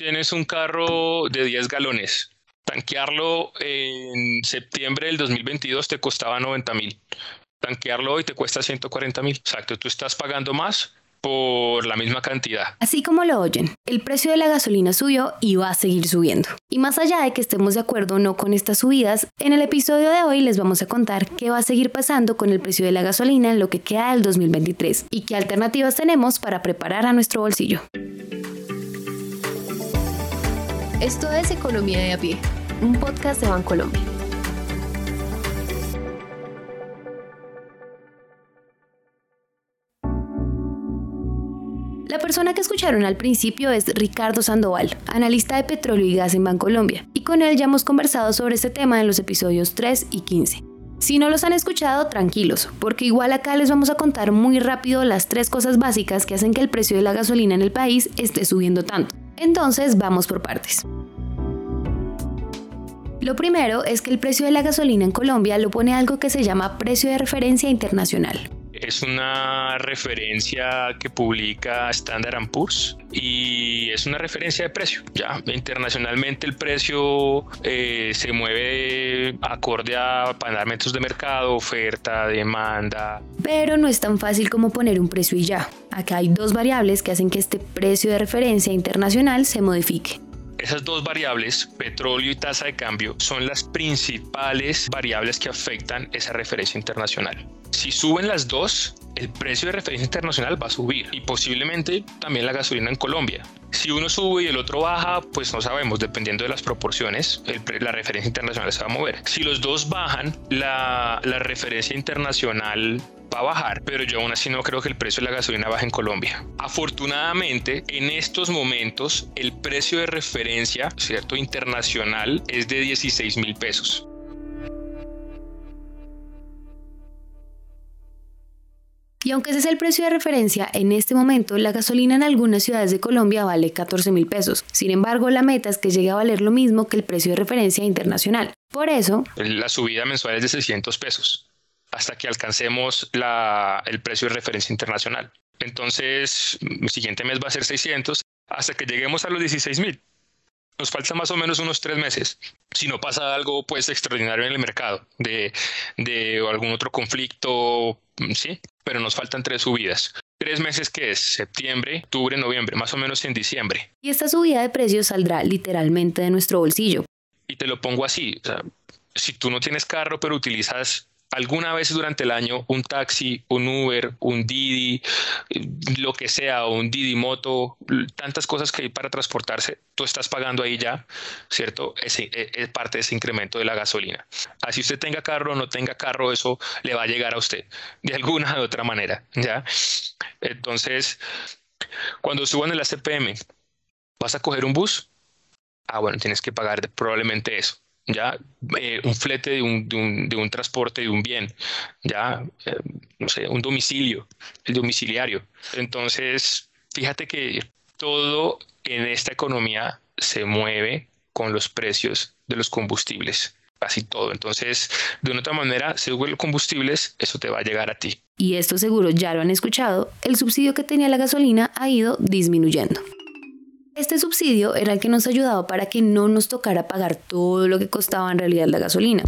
Tienes un carro de 10 galones. Tanquearlo en septiembre del 2022 te costaba 90 mil. Tanquearlo hoy te cuesta 140 mil. Exacto, tú estás pagando más por la misma cantidad. Así como lo oyen, el precio de la gasolina subió y va a seguir subiendo. Y más allá de que estemos de acuerdo o no con estas subidas, en el episodio de hoy les vamos a contar qué va a seguir pasando con el precio de la gasolina en lo que queda del 2023 y qué alternativas tenemos para preparar a nuestro bolsillo. Esto es Economía de a pie, un podcast de Bancolombia. La persona que escucharon al principio es Ricardo Sandoval, analista de petróleo y gas en Bancolombia, y con él ya hemos conversado sobre este tema en los episodios 3 y 15. Si no los han escuchado, tranquilos, porque igual acá les vamos a contar muy rápido las tres cosas básicas que hacen que el precio de la gasolina en el país esté subiendo tanto. Entonces, vamos por partes. Lo primero es que el precio de la gasolina en Colombia lo pone algo que se llama precio de referencia internacional. Es una referencia que publica Standard Poor's y es una referencia de precio. Ya internacionalmente el precio eh, se mueve acorde a parámetros de mercado, oferta, demanda. Pero no es tan fácil como poner un precio y ya. Acá hay dos variables que hacen que este precio de referencia internacional se modifique. Esas dos variables, petróleo y tasa de cambio, son las principales variables que afectan esa referencia internacional. Si suben las dos, el precio de referencia internacional va a subir y posiblemente también la gasolina en Colombia. Si uno sube y el otro baja, pues no sabemos, dependiendo de las proporciones, la referencia internacional se va a mover. Si los dos bajan, la, la referencia internacional va a bajar, pero yo aún así no creo que el precio de la gasolina baje en Colombia. Afortunadamente, en estos momentos, el precio de referencia, ¿cierto? Internacional es de 16 mil pesos. Y aunque ese es el precio de referencia, en este momento la gasolina en algunas ciudades de Colombia vale 14 mil pesos. Sin embargo, la meta es que llegue a valer lo mismo que el precio de referencia internacional. Por eso... La subida mensual es de 600 pesos hasta que alcancemos la, el precio de referencia internacional. Entonces, el siguiente mes va a ser 600 hasta que lleguemos a los 16 mil. Nos falta más o menos unos tres meses. Si no pasa algo pues extraordinario en el mercado de, de algún otro conflicto, sí, pero nos faltan tres subidas. Tres meses que es septiembre, octubre, noviembre, más o menos en diciembre. Y esta subida de precios saldrá literalmente de nuestro bolsillo. Y te lo pongo así, si tú no tienes carro pero utilizas alguna vez durante el año un taxi, un Uber, un Didi, lo que sea, un Didi Moto, tantas cosas que hay para transportarse, tú estás pagando ahí ya, ¿cierto? Es, e, es, parte de ese incremento de la gasolina. Así usted tenga carro o no tenga carro, eso le va a llegar a usted de alguna u otra manera, ¿ya? Entonces, cuando suban el ACPM, ¿vas a coger un bus? Ah, bueno, tienes que pagar probablemente eso ya eh, un flete de un, de, un, de un, transporte de un bien, ya eh, no sé, un domicilio, el domiciliario. Entonces, fíjate que todo en esta economía se mueve con los precios de los combustibles, casi todo. Entonces, de una otra manera, si los combustibles, eso te va a llegar a ti. Y esto seguro ya lo han escuchado, el subsidio que tenía la gasolina ha ido disminuyendo. Este subsidio era el que nos ayudaba para que no nos tocara pagar todo lo que costaba en realidad la gasolina.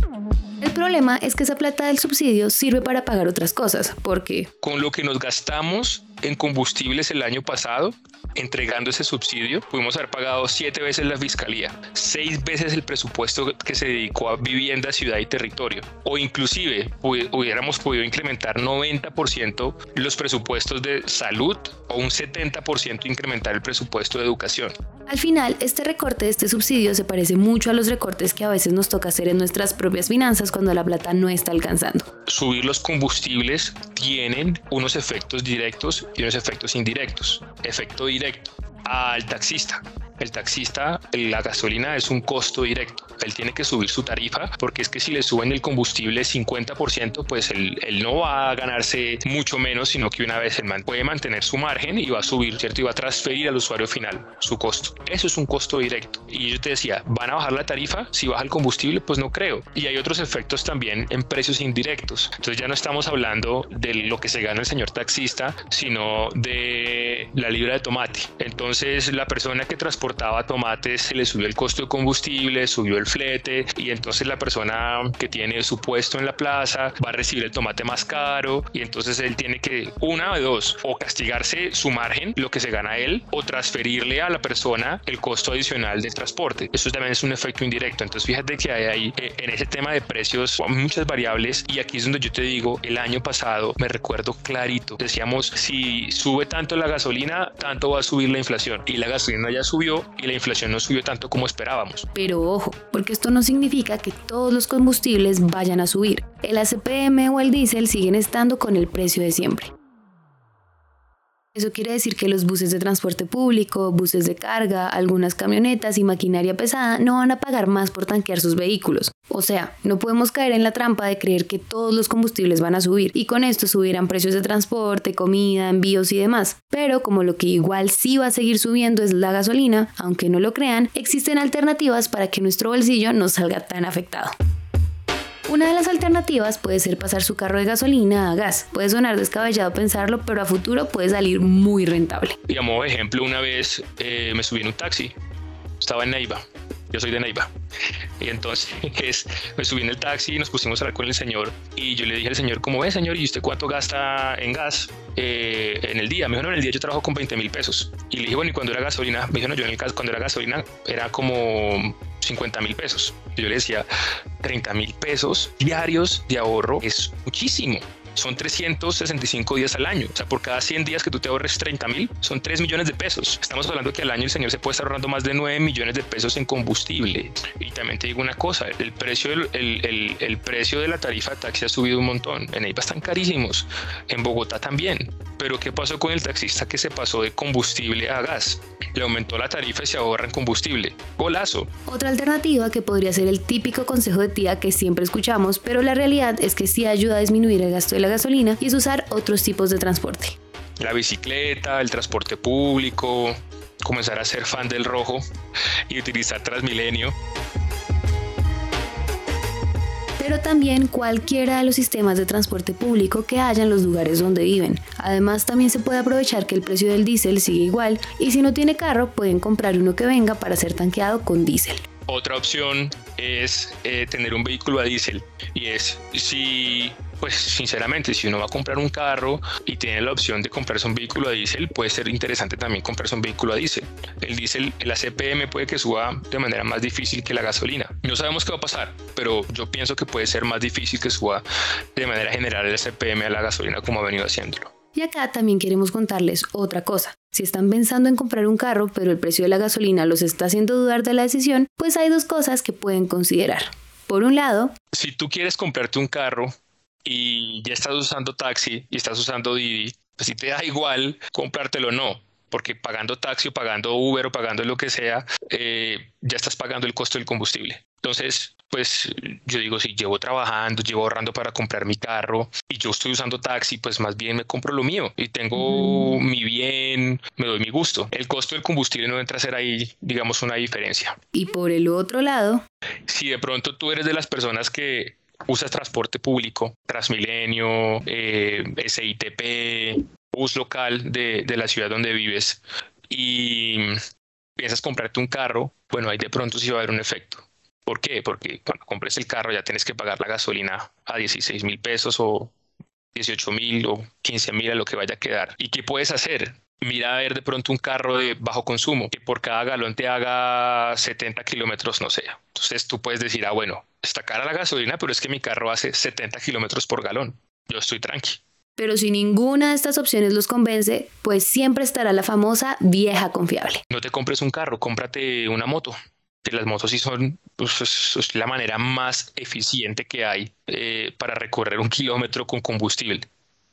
El problema es que esa plata del subsidio sirve para pagar otras cosas, porque... Con lo que nos gastamos en combustibles el año pasado, entregando ese subsidio, pudimos haber pagado siete veces la fiscalía, seis veces el presupuesto que se dedicó a vivienda, ciudad y territorio, o inclusive hubiéramos podido incrementar 90% los presupuestos de salud o un 70% incrementar el presupuesto de educación. Al final, este recorte de este subsidio se parece mucho a los recortes que a veces nos toca hacer en nuestras propias finanzas cuando la plata no está alcanzando. Subir los combustibles tienen unos efectos directos y efectos indirectos. Efecto directo al taxista. El taxista, la gasolina es un costo directo. Él tiene que subir su tarifa porque es que si le suben el combustible 50%, pues él, no va a ganarse mucho menos, sino que una vez puede mantener su margen y va a subir, ¿cierto? Y va a transferir al usuario final su costo. Eso es un costo directo. Y yo te decía, ¿van a bajar la tarifa? Si baja el combustible, pues no creo. Y hay otros efectos también en precios indirectos. Entonces ya no estamos hablando de lo que se gana el señor taxista, sino de la libra de tomate. Entonces la persona que transporta transportaba tomates se le subió el costo de combustible, subió el flete y entonces la persona que tiene su puesto en la plaza va a recibir el tomate más caro y entonces él tiene que, una de dos, o castigarse su margen, lo que se gana él, o transferirle a la persona el costo adicional del transporte. Eso también es un efecto indirecto. Entonces fíjate que hay ahí eh, en ese tema de precios muchas variables y aquí es donde yo te digo, el año pasado me recuerdo clarito, decíamos, si sube tanto la gasolina, tanto va a subir la inflación y la gasolina ya subió y la inflación no subió tanto como esperábamos. Pero ojo, porque esto no significa que todos los combustibles vayan a subir. El ACPM o el diésel siguen estando con el precio de siempre. Eso quiere decir que los buses de transporte público, buses de carga, algunas camionetas y maquinaria pesada no van a pagar más por tanquear sus vehículos. O sea, no podemos caer en la trampa de creer que todos los combustibles van a subir y con esto subirán precios de transporte, comida, envíos y demás. Pero como lo que igual sí va a seguir subiendo es la gasolina, aunque no lo crean, existen alternativas para que nuestro bolsillo no salga tan afectado. Una de las alternativas puede ser pasar su carro de gasolina a gas. Puede sonar descabellado pensarlo, pero a futuro puede salir muy rentable. Digamos, ejemplo, una vez eh, me subí en un taxi, estaba en Neiva, yo soy de Neiva. Y entonces me subí en el taxi y nos pusimos a hablar con el señor y yo le dije al señor, ¿cómo ve señor? ¿Y usted cuánto gasta en gas eh, en el día? Me dijo, no, en el día yo trabajo con 20 mil pesos. Y le dije, bueno, ¿y cuando era gasolina? Me dijo, no, yo en el caso, cuando era gasolina era como 50 mil pesos. Yo le decía, 30 mil pesos diarios de ahorro es muchísimo son 365 días al año. O sea, por cada 100 días que tú te ahorres 30 mil, son 3 millones de pesos. Estamos hablando que al año el señor se puede estar ahorrando más de 9 millones de pesos en combustible. Y también te digo una cosa, el precio, el, el, el, precio de la tarifa de taxi ha subido un montón. En Neiva están carísimos. En Bogotá también. Pero ¿qué pasó con el taxista que se pasó de combustible a gas? Le aumentó la tarifa y se ahorra en combustible. Golazo. Otra alternativa que podría ser el típico consejo de tía que siempre escuchamos, pero la realidad es que sí ayuda a disminuir el gasto de la gasolina y es usar otros tipos de transporte. La bicicleta, el transporte público, comenzar a ser fan del rojo y utilizar Transmilenio pero también cualquiera de los sistemas de transporte público que haya en los lugares donde viven. Además, también se puede aprovechar que el precio del diésel sigue igual y si no tiene carro pueden comprar uno que venga para ser tanqueado con diésel. Otra opción es eh, tener un vehículo a diésel y es si pues sinceramente, si uno va a comprar un carro y tiene la opción de comprarse un vehículo a diésel, puede ser interesante también comprarse un vehículo a diésel. El diésel, la CPM puede que suba de manera más difícil que la gasolina. No sabemos qué va a pasar, pero yo pienso que puede ser más difícil que suba de manera general el CPM a la gasolina como ha venido haciéndolo. Y acá también queremos contarles otra cosa. Si están pensando en comprar un carro, pero el precio de la gasolina los está haciendo dudar de la decisión, pues hay dos cosas que pueden considerar. Por un lado, si tú quieres comprarte un carro y ya estás usando taxi y estás usando Didi, pues si te da igual comprártelo o no, porque pagando taxi o pagando Uber o pagando lo que sea, eh, ya estás pagando el costo del combustible. Entonces, pues yo digo, si llevo trabajando, llevo ahorrando para comprar mi carro y yo estoy usando taxi, pues más bien me compro lo mío y tengo mm. mi bien, me doy mi gusto. El costo del combustible no entra a ser ahí, digamos, una diferencia. Y por el otro lado, si de pronto tú eres de las personas que usas transporte público, Transmilenio, eh, SITP, bus local de, de la ciudad donde vives y piensas comprarte un carro, bueno, ahí de pronto sí va a haber un efecto. ¿Por qué? Porque cuando compres el carro ya tienes que pagar la gasolina a 16 mil pesos o 18 mil o 15 mil a lo que vaya a quedar. ¿Y qué puedes hacer? Mira a ver de pronto un carro de bajo consumo que por cada galón te haga 70 kilómetros, no sé. Entonces tú puedes decir, ah, bueno, está cara la gasolina, pero es que mi carro hace 70 kilómetros por galón. Yo estoy tranqui. Pero si ninguna de estas opciones los convence, pues siempre estará la famosa vieja confiable. No te compres un carro, cómprate una moto. Que las motos sí son pues, la manera más eficiente que hay eh, para recorrer un kilómetro con combustible.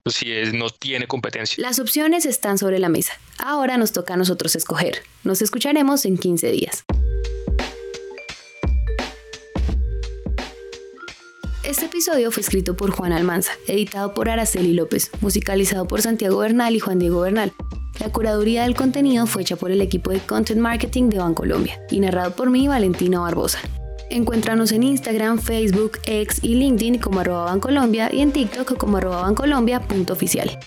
Si no tiene competencia. Las opciones están sobre la mesa. Ahora nos toca a nosotros escoger. Nos escucharemos en 15 días. Este episodio fue escrito por Juan Almanza, editado por Araceli López, musicalizado por Santiago Bernal y Juan Diego Bernal. La curaduría del contenido fue hecha por el equipo de Content Marketing de Bancolombia y narrado por mí, Valentina Barbosa. Encuéntranos en Instagram, Facebook, X y LinkedIn como arroba Bancolombia y en TikTok como arroba bancolombia.oficial.